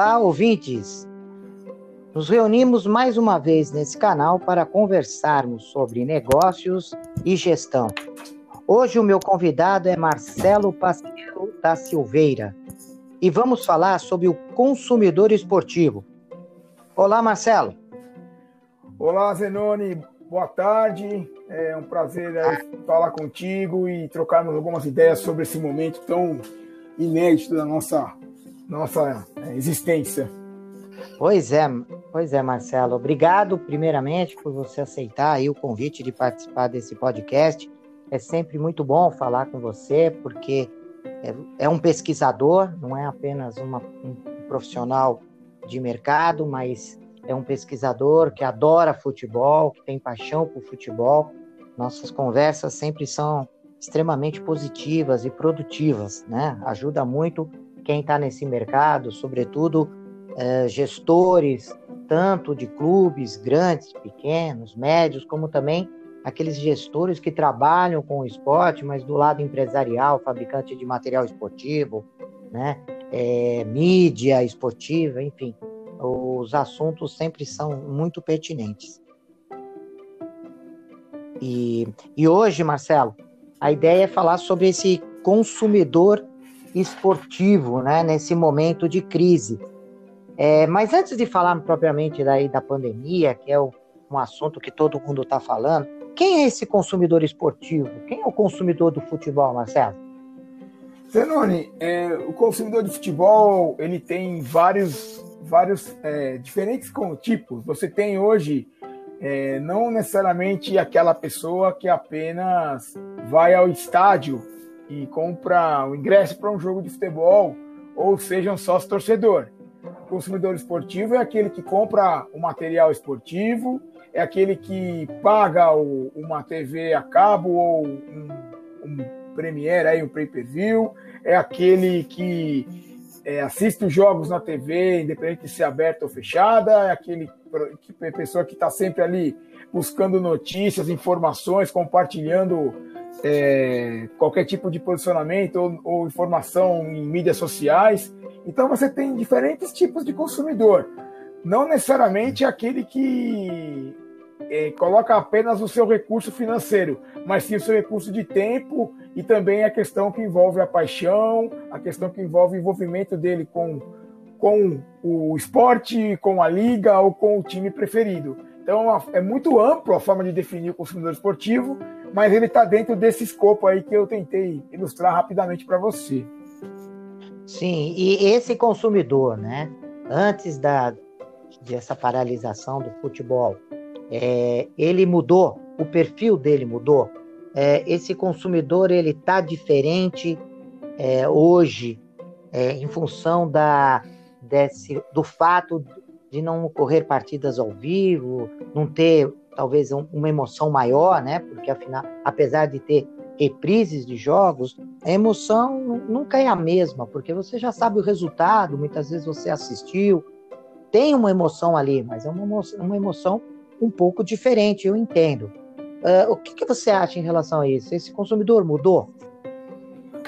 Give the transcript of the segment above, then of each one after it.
Olá, ouvintes! Nos reunimos mais uma vez nesse canal para conversarmos sobre negócios e gestão. Hoje o meu convidado é Marcelo Pasqueiro da Silveira e vamos falar sobre o consumidor esportivo. Olá, Marcelo. Olá, Zenoni. Boa tarde. É um prazer falar contigo e trocarmos algumas ideias sobre esse momento tão inédito da nossa, nossa é, existência. Pois é, pois é, Marcelo. Obrigado, primeiramente, por você aceitar o convite de participar desse podcast. É sempre muito bom falar com você, porque é, é um pesquisador, não é apenas uma, um profissional de mercado, mas é um pesquisador que adora futebol, que tem paixão por futebol. Nossas conversas sempre são extremamente positivas e produtivas, né? Ajuda muito quem está nesse mercado, sobretudo é, gestores, tanto de clubes grandes, pequenos, médios, como também aqueles gestores que trabalham com o esporte, mas do lado empresarial, fabricante de material esportivo, né? É, mídia esportiva, enfim os assuntos sempre são muito pertinentes. E, e hoje, Marcelo, a ideia é falar sobre esse consumidor esportivo, né, nesse momento de crise. É, mas antes de falar propriamente daí da pandemia, que é o, um assunto que todo mundo está falando, quem é esse consumidor esportivo? Quem é o consumidor do futebol, Marcelo? Zenoni, é, o consumidor de futebol ele tem vários vários é, diferentes tipos. Você tem hoje é, não necessariamente aquela pessoa que apenas vai ao estádio e compra o ingresso para um jogo de futebol, ou seja, um sócio torcedor. O consumidor esportivo é aquele que compra o material esportivo, é aquele que paga o, uma TV a cabo ou um, um aí, um pay-per-view, é aquele que é, assiste os jogos na TV, independente de ser aberta ou fechada, é aquele que, pessoa que está sempre ali buscando notícias, informações, compartilhando é, qualquer tipo de posicionamento ou, ou, informação em mídias sociais. Então você tem diferentes tipos de consumidor. Não necessariamente aquele que é, coloca apenas o seu recurso financeiro, mas sim o seu recurso de tempo e também a questão que envolve a paixão, a questão que envolve o envolvimento dele com, com o esporte, com a liga ou com o time preferido. Então é muito amplo a forma de definir o consumidor esportivo, mas ele está dentro desse escopo aí que eu tentei ilustrar rapidamente para você. Sim, e esse consumidor, né? Antes da dessa paralisação do futebol, é, ele mudou, o perfil dele mudou. É, esse consumidor ele está diferente é, hoje é, em função da, desse, do fato de não ocorrer partidas ao vivo, não ter talvez um, uma emoção maior, né? Porque afinal, apesar de ter reprises de jogos, a emoção nunca é a mesma, porque você já sabe o resultado, muitas vezes você assistiu, tem uma emoção ali, mas é uma emoção, uma emoção um pouco diferente, eu entendo. Uh, o que, que, você acha em relação a isso? Esse consumidor mudou?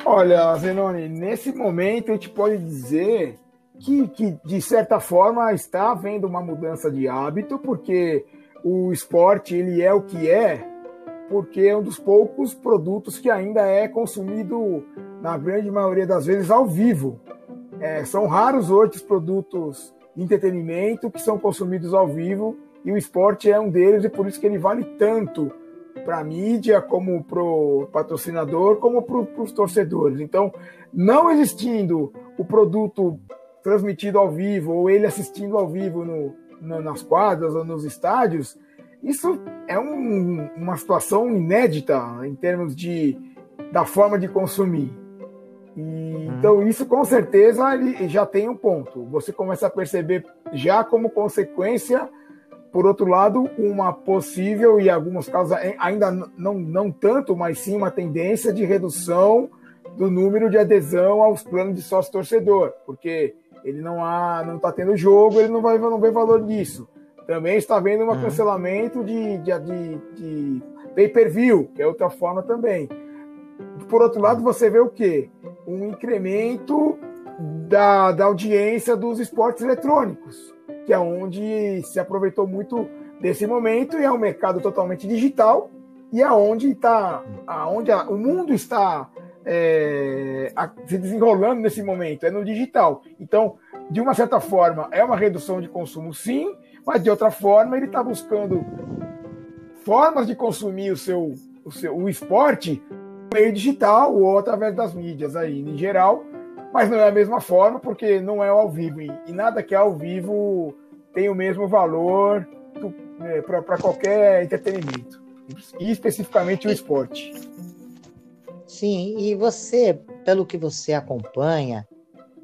Olha, Zenoni, nesse momento a gente pode dizer que, que, de certa forma, está havendo uma mudança de hábito, porque o esporte ele é o que é, porque é um dos poucos produtos que ainda é consumido, na grande maioria das vezes, ao vivo. É, são raros outros produtos de entretenimento que são consumidos ao vivo e o esporte é um deles, e por isso que ele vale tanto para a mídia, como para o patrocinador, como para os torcedores. Então, não existindo o produto transmitido ao vivo, ou ele assistindo ao vivo no, no, nas quadras ou nos estádios, isso é um, uma situação inédita em termos de, da forma de consumir. E, hum. Então, isso com certeza ele já tem um ponto. Você começa a perceber já como consequência por outro lado, uma possível e em alguns casos ainda não, não tanto, mas sim uma tendência de redução do número de adesão aos planos de sócio torcedor, porque ele não há, não está tendo jogo, ele não vai não vê valor nisso. Também está havendo um uhum. cancelamento de, de, de, de pay-per-view, que é outra forma também. Por outro lado, você vê o quê? Um incremento da, da audiência dos esportes eletrônicos, que é onde se aproveitou muito desse momento e é um mercado totalmente digital e aonde é está, aonde o mundo está é, a, se desenrolando nesse momento é no digital. Então, de uma certa forma, é uma redução de consumo, sim, mas de outra forma ele está buscando formas de consumir o seu, o seu o esporte meio digital ou através das mídias aí em geral, mas não é a mesma forma porque não é ao vivo e, nada que é ao vivo tem o mesmo valor é, para qualquer entretenimento e especificamente o esporte. Sim, e você, pelo que você acompanha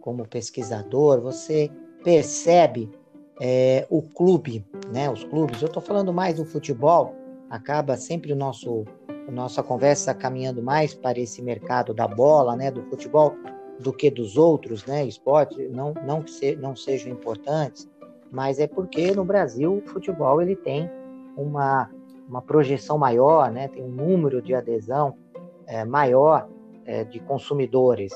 como pesquisador, você percebe é, o clube, né? Os clubes. Eu estou falando mais do futebol. Acaba sempre o nosso a nossa conversa caminhando mais para esse mercado da bola, né? Do futebol do que dos outros, né? Esportes não não que se, não sejam importantes, mas é porque no Brasil o futebol ele tem uma uma projeção maior, né? Tem um número de adesão é, maior é, de consumidores.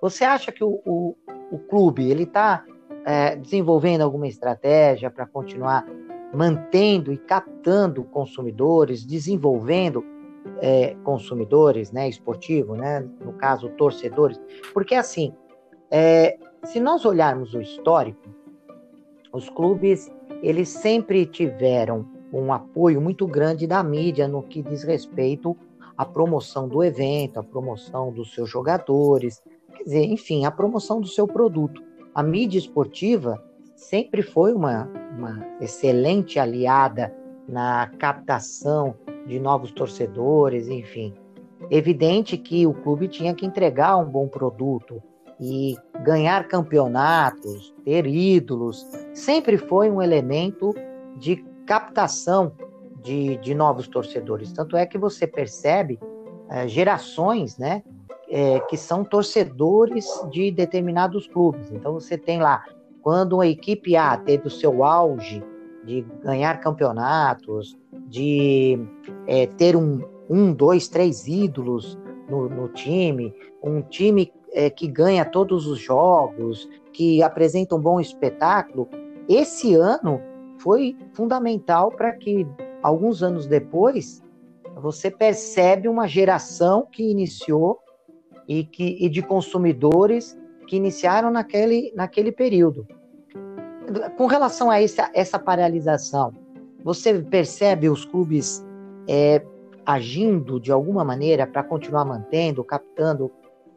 Você acha que o, o, o clube ele está é, desenvolvendo alguma estratégia para continuar mantendo e captando consumidores, desenvolvendo é, consumidores, né, esportivo, né, no caso torcedores, porque assim, é, se nós olharmos o histórico, os clubes eles sempre tiveram um apoio muito grande da mídia no que diz respeito à promoção do evento, à promoção dos seus jogadores, quer dizer, enfim, a promoção do seu produto. A mídia esportiva sempre foi uma, uma excelente aliada na captação de novos torcedores, enfim. Evidente que o clube tinha que entregar um bom produto e ganhar campeonatos, ter ídolos, sempre foi um elemento de captação de, de novos torcedores. Tanto é que você percebe é, gerações, né, é, que são torcedores de determinados clubes. Então você tem lá, quando a equipe A teve o seu auge de ganhar campeonatos, de é, ter um, um, dois, três ídolos no, no time, um time é, que ganha todos os jogos, que apresenta um bom espetáculo, esse ano foi fundamental para que, alguns anos depois, você percebe uma geração que iniciou e, que, e de consumidores que iniciaram naquele, naquele período. Com relação a essa, essa paralisação, você percebe os clubes é, agindo de alguma maneira para continuar mantendo, captando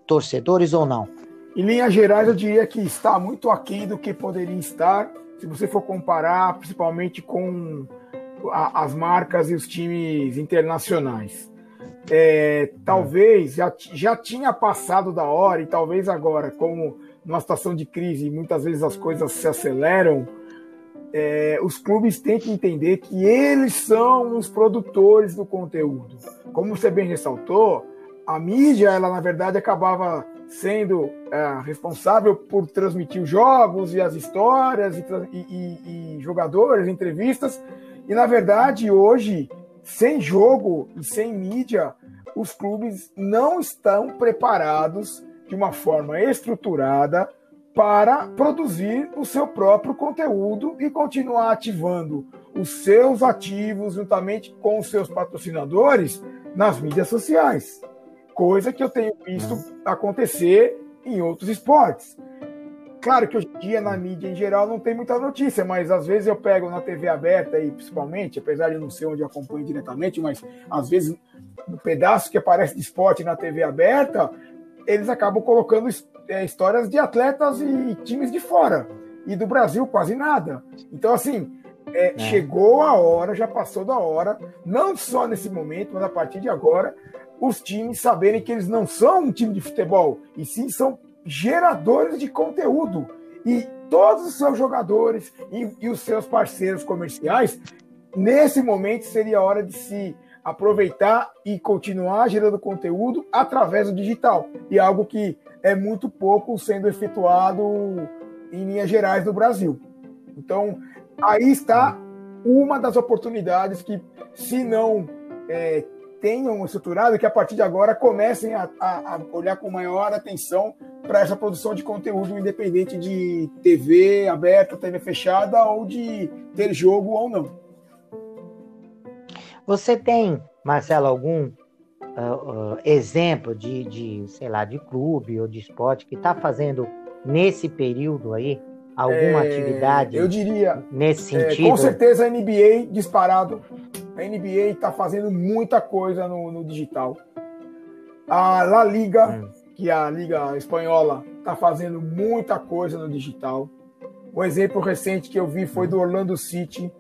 torcedores ou não? Em linhas gerais, eu diria que está muito aquém do que poderia estar se você for comparar, principalmente com a, as marcas e os times internacionais. É, talvez já, já tinha passado da hora, e talvez agora, como numa situação de crise, muitas vezes as coisas se aceleram, é, os clubes têm que entender que eles são os produtores do conteúdo. Como você bem ressaltou, a mídia, ela na verdade acabava sendo é, responsável por transmitir os jogos e as histórias e, e, e, jogadores, entrevistas. E na verdade, hoje, sem jogo e sem mídia, os clubes não estão preparados de uma forma estruturada para produzir o seu próprio conteúdo e continuar ativando os seus ativos juntamente com os seus patrocinadores nas mídias sociais coisa que eu tenho visto acontecer em outros esportes. Claro que hoje em dia na mídia em geral não tem muita notícia, mas às vezes eu pego na TV aberta e principalmente, apesar de não ser onde eu acompanho diretamente, mas às vezes no pedaço que aparece de esporte na TV aberta, eles acabam colocando é, histórias de atletas e times de fora. E do Brasil quase nada. Então, assim, é, é. chegou a hora, já passou da hora, não só nesse momento, mas a partir de agora, os times saberem que eles não são um time de futebol, e sim são geradores de conteúdo. E todos os seus jogadores e, e os seus parceiros comerciais, nesse momento seria a hora de se aproveitar e continuar gerando conteúdo através do digital. E algo que é muito pouco sendo efetuado em linhas gerais no Brasil. Então, aí está uma das oportunidades que, se não é, tenham estruturado que a partir de agora comecem a, a, a olhar com maior atenção para essa produção de conteúdo independente de TV aberta, TV fechada ou de ter jogo ou não. Você tem, Marcelo, algum uh, uh, exemplo de, de, sei lá, de clube ou de esporte que está fazendo nesse período aí alguma é, atividade? Eu diria. Nesse sentido? É, com certeza a NBA disparado. A NBA está fazendo muita coisa no, no, digital. A La Liga, hum. que é a Liga Espanhola, está fazendo muita coisa no digital. Um exemplo recente que eu vi foi do Orlando City,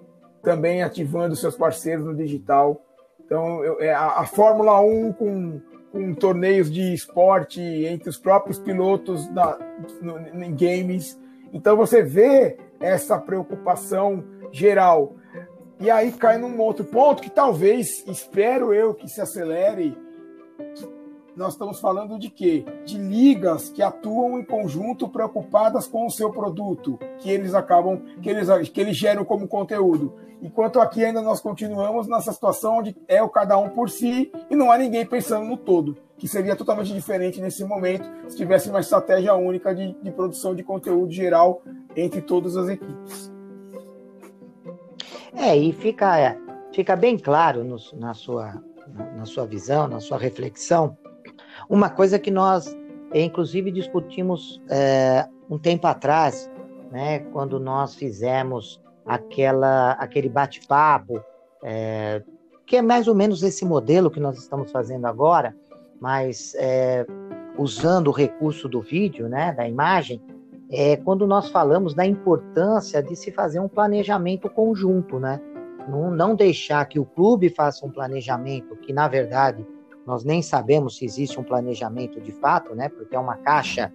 também ativando seus parceiros no digital. Então, eu, é, a, a, Fórmula 1 com, com torneios de esporte entre os próprios pilotos da, no, em games. Então, você vê essa preocupação geral. E aí cai num outro ponto que talvez, espero eu, que se acelere. Nós estamos falando de quê? De ligas que atuam em conjunto preocupadas com o seu produto, que eles acabam, que eles, que eles geram como conteúdo. Enquanto aqui ainda nós continuamos nessa situação onde é o cada um por si e não há ninguém pensando no todo, que seria totalmente diferente nesse momento se tivesse uma estratégia única de, de produção de conteúdo geral entre todas as equipes. É, e fica, fica bem claro no, na, sua, na sua visão, na sua reflexão, uma coisa que nós, inclusive, discutimos é, um tempo atrás, né, quando nós fizemos aquela, aquele bate-papo, é, que é mais ou menos esse modelo que nós estamos fazendo agora, mas é, usando o recurso do vídeo, né, da imagem, é quando nós falamos da importância de se fazer um planejamento conjunto, né? Não, não deixar que o clube faça um planejamento que, na verdade, nós nem sabemos se existe um planejamento de fato, né? Porque é uma caixa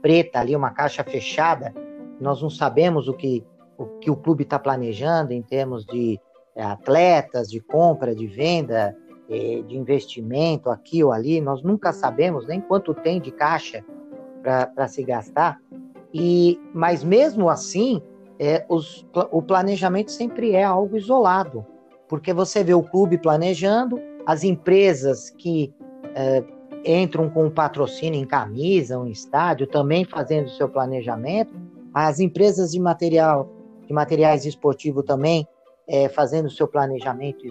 preta ali, uma caixa fechada. Nós não sabemos o que o, que o clube está planejando em termos de é, atletas, de compra, de venda, é, de investimento aqui ou ali. Nós nunca sabemos nem quanto tem de caixa para se gastar. E, mas mesmo assim, é, os, o planejamento sempre é algo isolado, porque você vê o clube planejando, as empresas que é, entram com patrocínio em camisa, um estádio, também fazendo o seu planejamento, as empresas de material de materiais esportivos também é, fazendo o seu planejamento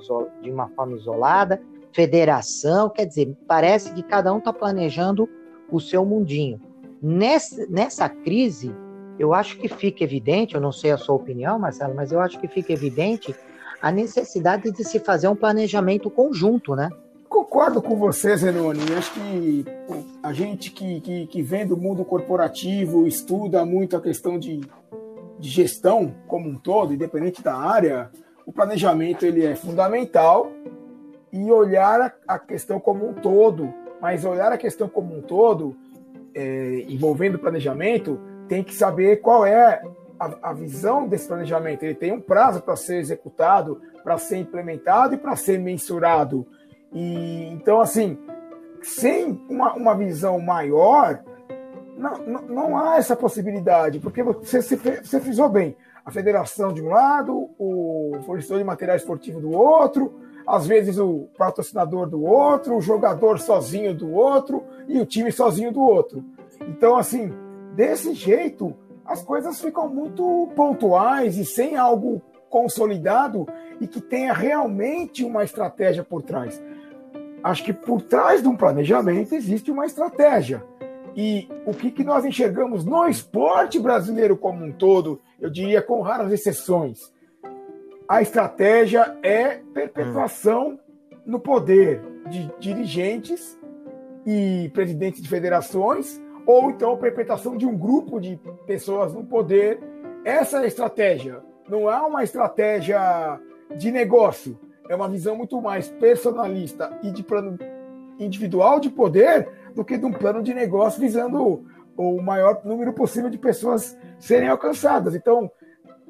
de uma forma isolada, federação, quer dizer, parece que cada um está planejando o seu mundinho. Nessa, nessa crise, eu acho que fica evidente, eu não sei a sua opinião, Marcelo, mas eu acho que fica evidente a necessidade de se fazer um planejamento conjunto, né? Concordo com você, Zenoni. Acho que a gente que, que, que vem do mundo corporativo estuda muito a questão de, de gestão como um todo, independente da área, o planejamento ele é fundamental e olhar a, a questão como um todo, mas olhar a questão como um todo é, envolvendo planejamento, tem que saber qual é a, a, visão desse planejamento. Ele tem um prazo para ser executado, para ser implementado e para ser mensurado. E então, assim, sem uma, uma visão maior, não, não, não, há essa possibilidade, porque você, você frisou bem. A federação de um lado, o fornecedor de material esportivo do outro, às vezes o patrocinador do outro, o jogador sozinho do outro e o time sozinho do outro. Então, assim, desse jeito, as coisas ficam muito pontuais e sem algo consolidado e que tenha realmente uma estratégia por trás. Acho que por trás de um planejamento existe uma estratégia. E o que, que nós enxergamos no esporte brasileiro como um todo, eu diria com raras exceções, a estratégia é perpetuação no poder de dirigentes e presidentes de federações, ou então perpetuação de um grupo de pessoas no poder. Essa é a estratégia. Não é uma estratégia de negócio, é uma visão muito mais personalista e de plano individual de poder do que de um plano de negócio visando o maior número possível de pessoas serem alcançadas. Então,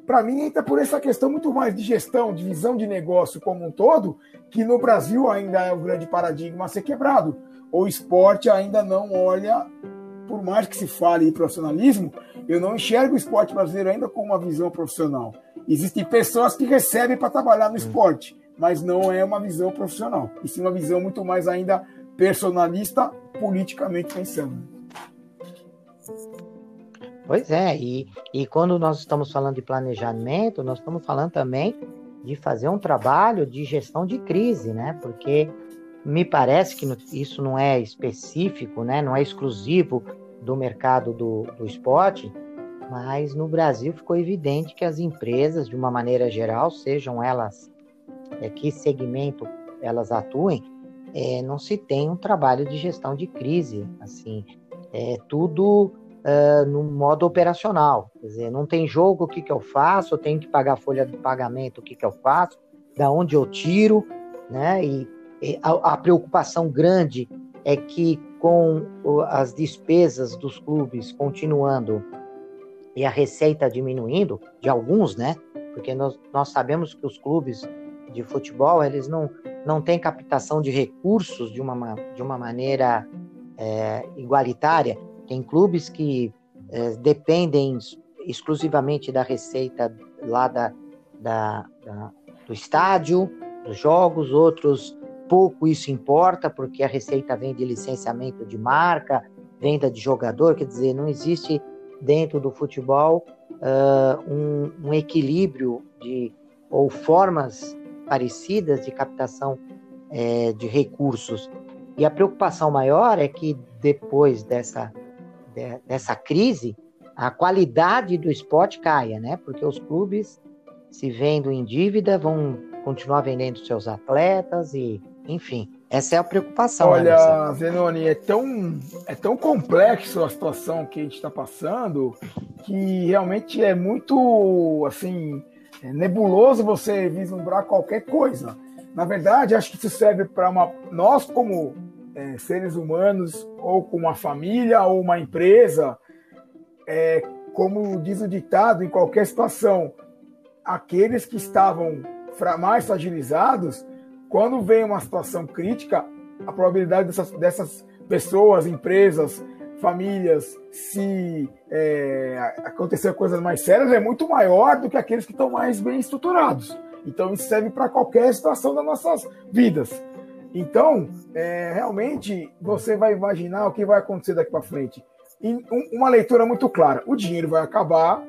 para mim, entra por essa questão muito mais de gestão, de visão de negócio como um todo, que no Brasil ainda é o grande paradigma a ser quebrado. O esporte ainda não olha, por mais que se fale em profissionalismo, eu não enxergo o esporte brasileiro ainda com uma visão profissional. Existem pessoas que recebem para trabalhar no hum. esporte, mas não é uma visão profissional, e sim uma visão muito mais ainda personalista, politicamente pensando. Pois é, e, e quando nós estamos falando de planejamento, nós estamos falando também de fazer um trabalho de gestão de crise, né? Porque me parece que isso não é específico, né? não é exclusivo do mercado do, do esporte, mas no Brasil ficou evidente que as empresas, de uma maneira geral, sejam elas é, que segmento elas atuem, é, não se tem um trabalho de gestão de crise, assim, é tudo uh, no modo operacional, quer dizer, não tem jogo, o que, que eu faço, eu tenho que pagar a folha de pagamento, o que, que eu faço, da onde eu tiro, né, e, e a, a preocupação grande é que com as despesas dos clubes continuando e a receita diminuindo, de alguns, né? Porque nós, nós sabemos que os clubes de futebol, eles não, não têm captação de recursos de uma, de uma maneira é, igualitária. Tem clubes que é, dependem exclusivamente da receita lá da, da, da, do estádio, dos jogos, outros pouco isso importa, porque a receita vem de licenciamento de marca, venda de jogador, quer dizer, não existe dentro do futebol uh, um, um, equilíbrio de ou formas parecidas de captação é, de recursos. E a preocupação maior é que depois dessa, de, dessa crise, a qualidade do esporte caia, né? Porque os clubes, se vendo em dívida, vão continuar vendendo seus atletas e, enfim, essa é a preocupação. Né, Olha, né, Zenoni, é tão, é tão complexo a situação que a gente está passando que realmente é muito assim é nebuloso você vislumbrar qualquer coisa. Na verdade, acho que isso serve para nós como é, seres humanos ou como uma família ou uma empresa, é, como diz o ditado, em qualquer situação, aqueles que estavam mais fragilizados quando vem uma situação crítica, a probabilidade dessas, dessas pessoas, empresas, famílias, se é, acontecer coisas mais sérias, é muito maior do que aqueles que estão mais bem estruturados. Então, isso serve para qualquer situação das nossas vidas. Então, é, realmente, você vai imaginar o que vai acontecer daqui para frente. E um, uma leitura muito clara: o dinheiro vai acabar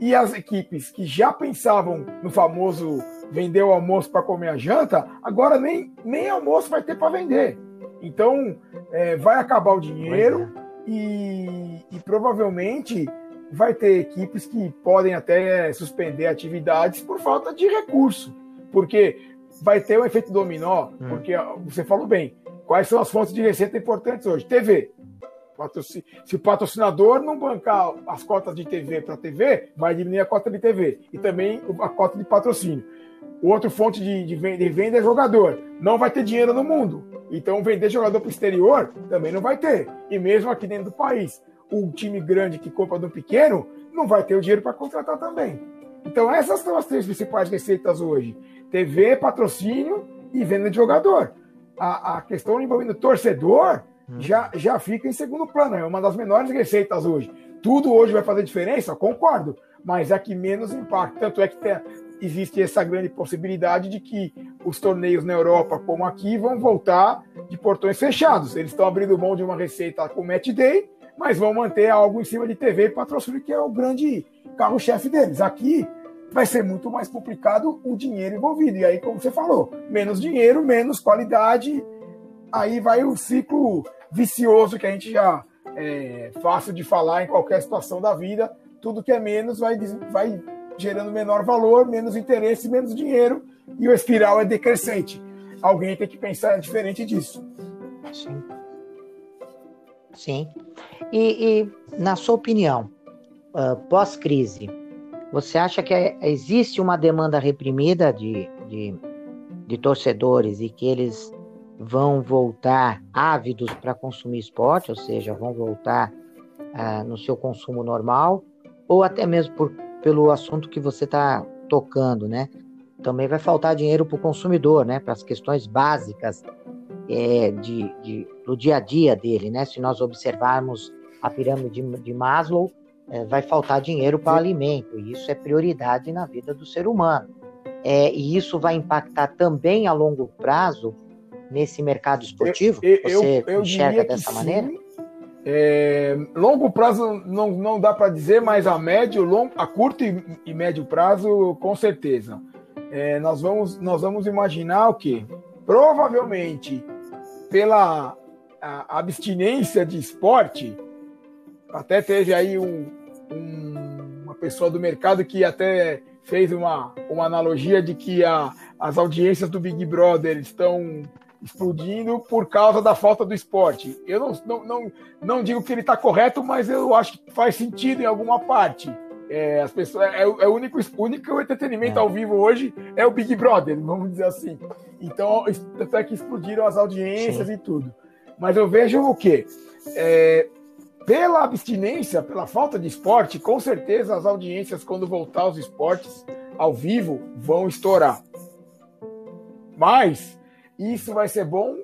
e as equipes que já pensavam no famoso vender o almoço para comer a janta, agora nem, nem almoço vai ter para vender. Então, é, vai acabar o dinheiro é. e, e, provavelmente vai ter equipes que podem até suspender atividades por falta de recurso. Porque vai ter um efeito dominó, hum. porque você falou bem, quais são as fontes de receita importantes hoje? TV. Se o patrocinador não bancar as cotas de TV para TV, vai diminuir a cota de TV e também a cota de patrocínio. O outro fonte de, de, venda é jogador. Não vai ter dinheiro no mundo. Então, vender jogador para o exterior também não vai ter. E mesmo aqui dentro do país, o time grande que compra do pequeno não vai ter o dinheiro para contratar também. Então, essas são as três principais receitas hoje: TV, patrocínio e venda de jogador. A, a questão envolvendo torcedor hum. já, já fica em segundo plano. É uma das menores receitas hoje. Tudo hoje vai fazer diferença? Concordo. Mas é que menos impacto. Tanto é que tem, existe essa grande possibilidade de que os torneios na Europa, como aqui, vão voltar de portões fechados. Eles estão abrindo mão de uma receita com match day, mas vão manter algo em cima de TV e patrocínio, que é o grande carro-chefe deles. Aqui vai ser muito mais complicado o dinheiro envolvido. E aí, como você falou, menos dinheiro, menos qualidade. Aí vai o ciclo vicioso que a gente já é fácil de falar em qualquer situação da vida. Tudo que é menos vai, vai gerando menor valor, menos interesse, menos dinheiro, e o espiral é decrescente. Alguém tem que pensar diferente disso. Sim. Sim. E, e na sua opinião, uh, pós-crise, você acha que existe uma demanda reprimida de, de, de torcedores e que eles vão voltar ávidos para consumir esporte, ou seja, vão voltar uh, no seu consumo normal, ou até mesmo por pelo assunto que você está tocando, né? Também vai faltar dinheiro para o consumidor, né? Para as questões básicas é, de, de, do dia a dia dele, né? Se nós observarmos a pirâmide de, de Maslow, é, vai faltar dinheiro para o alimento, e isso é prioridade na vida do ser humano. É, e isso vai impactar também a longo prazo nesse mercado esportivo? Eu, eu, Você eu enxerga dessa maneira? É, longo prazo não, não dá para dizer, mas a médio, long, a curto e, e médio prazo, com certeza. É, nós, vamos, nós vamos imaginar o quê? Provavelmente, pela abstinência de esporte, até teve aí um, um, uma pessoa do mercado que até fez uma, uma analogia de que a, as audiências do Big Brother estão explodindo por causa da falta do esporte. Eu não, não, não, não digo que ele está correto, mas eu acho que faz sentido em alguma parte. É, as pessoas, é, é o único, único entretenimento é. ao vivo hoje é o Big Brother, vamos dizer assim. Então, até que explodiram as audiências Sim. e tudo. Mas eu vejo o quê? É, pela abstinência, pela falta de esporte, com certeza as audiências, quando voltar aos esportes ao vivo, vão estourar. Mas isso vai ser bom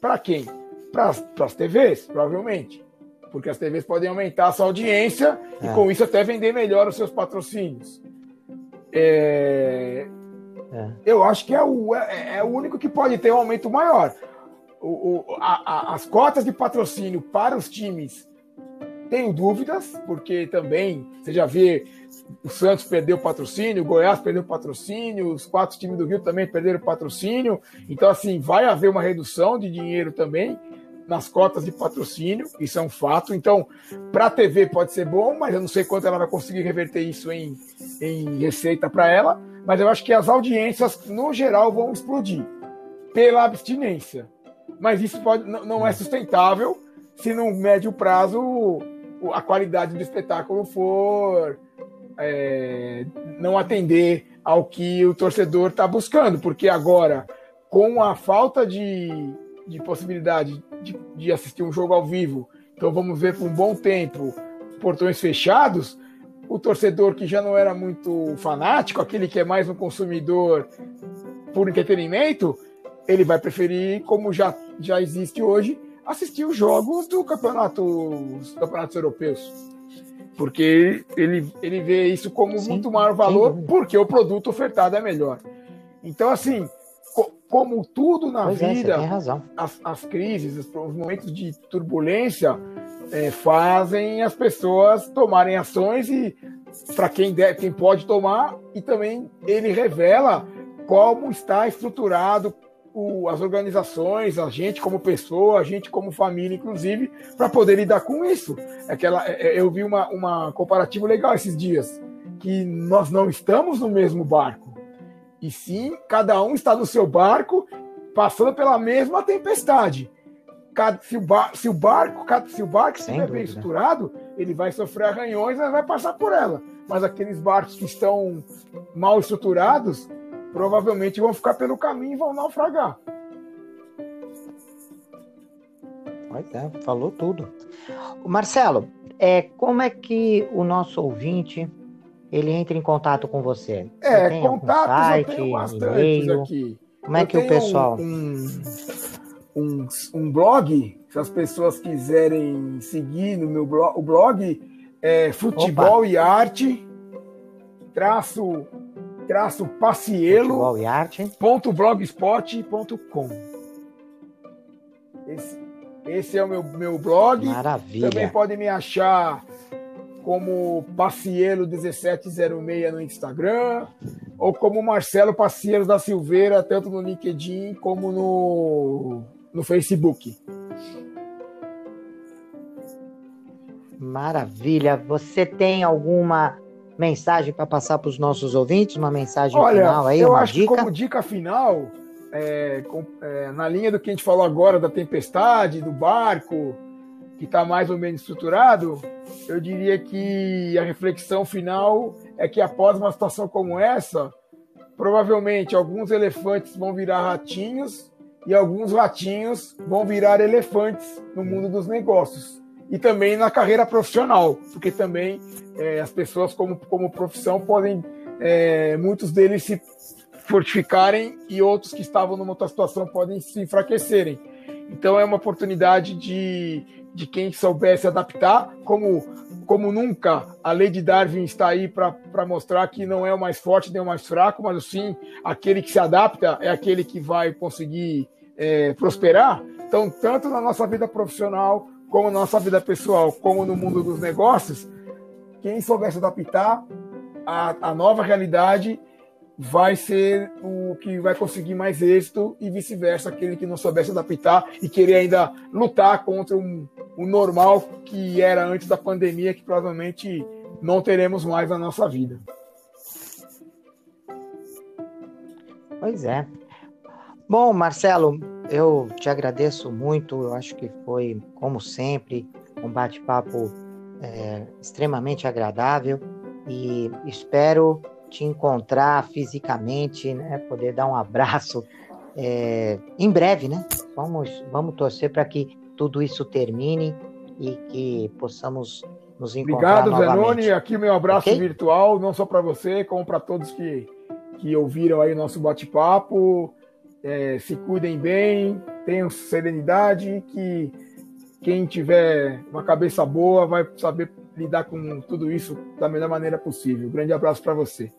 para quem? Para as TVs, provavelmente. Porque as TVs podem aumentar a sua audiência é. e com isso até vender melhor os seus patrocínios. É... É. Eu acho que é o, é, é, o único que pode ter um aumento maior. O, o, a, a, as cotas de patrocínio para os times tenho dúvidas, porque também você já vê o Santos perdeu patrocínio, o Goiás perdeu patrocínio, os quatro times do Rio também perderam patrocínio. Então, assim, vai haver uma redução de dinheiro também nas cotas de patrocínio, isso é um fato. Então, para a TV pode ser bom, mas eu não sei quanto ela vai conseguir reverter isso em, em receita para ela. Mas eu acho que as audiências, no geral, vão explodir pela abstinência. Mas isso pode, não é sustentável se no médio prazo a qualidade do espetáculo for é, não atender ao que o torcedor está buscando, porque agora, com a falta de, de possibilidade de, de, assistir um jogo ao vivo, então vamos ver por um bom tempo portões fechados, o torcedor que já não era muito fanático, aquele que é mais um consumidor por entretenimento, ele vai preferir, como já, já existe hoje, assistir os jogos do campeonato, os campeonatos europeus. Porque ele, ele vê isso como sim, muito maior valor, sim. porque o produto ofertado é melhor. Então, assim, co como tudo na pois é, vida, é, as, as, crises, os, os, momentos de turbulência é, fazem as pessoas tomarem ações e para quem, quem pode tomar, e também ele revela como está estruturado, o, as organizações, a gente como pessoa, a gente como família, inclusive, para poder lidar com isso. Aquela, é, é, eu vi uma, uma comparativo legal esses dias, que nós não estamos no mesmo barco, e sim cada um está no seu barco, passando pela mesma tempestade. Se o, bar, se o barco, se o barco estiver bem estruturado, ele vai sofrer arranhões, mas vai passar por ela. Mas aqueles barcos que estão mal estruturados, provavelmente vão ficar pelo caminho e vão naufragar. Pois é, falou tudo. Marcelo, é, como é que o nosso ouvinte ele entra em contato com você? você é, contato site, e-mail? Aqui. Como é eu que o pessoal... Um, um, um, blog, se as pessoas quiserem seguir no meu blog, o blog é futebol Opa. e arte traço traço pacielo.blogspot.com. Esse, esse é o meu, meu blog. Maravilha. Também pode me achar como Pacielo1706 no Instagram, ou como Marcelo Pacielo da Silveira, tanto no LinkedIn como no, no Facebook. Maravilha. Você tem alguma mensagem para passar para os nossos ouvintes? Uma mensagem Olha, final aí, eu acho dica? Que como dica final, é, com, é, na linha do que a gente falou agora da tempestade, do barco, que está mais ou menos estruturado, eu diria que a reflexão final é que após uma situação como essa, provavelmente alguns elefantes vão virar ratinhos e alguns ratinhos vão virar elefantes no mundo dos negócios e também na carreira profissional, porque também é, as pessoas como, como profissão podem, é, muitos deles se fortificarem e outros que estavam numa outra situação podem se enfraquecerem. Então é uma oportunidade de, de quem souber se adaptar, como, como nunca a lei de Darwin está aí para mostrar que não é o mais forte nem o mais fraco, mas sim aquele que se adapta é aquele que vai conseguir é, prosperar. Então, tanto na nossa vida profissional como na nossa vida pessoal, como no mundo dos negócios, quem souber se adaptar à, nova realidade vai ser o que vai conseguir mais êxito e vice-versa, aquele que não souber se adaptar e querer ainda lutar contra um, o normal que era antes da pandemia, que provavelmente não teremos mais na nossa vida. Pois é. Bom, Marcelo, eu te agradeço muito. Eu acho que foi, como sempre, um bate-papo é, extremamente agradável e espero te encontrar fisicamente, né? Poder dar um abraço é, em breve, né? Vamos, vamos torcer para que tudo isso termine e que possamos nos encontrar Obrigado, Zenoni. Aqui meu abraço okay? virtual, não só para você, como para todos que, que ouviram aí o nosso bate-papo. É, se cuidem bem, tenham serenidade, que quem tiver uma cabeça boa vai saber lidar com tudo isso da melhor maneira possível. Grande abraço para você.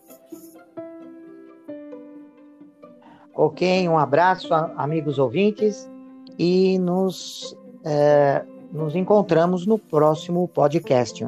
Ok, um abraço, amigos ouvintes, e nos, é, nos encontramos no próximo podcast.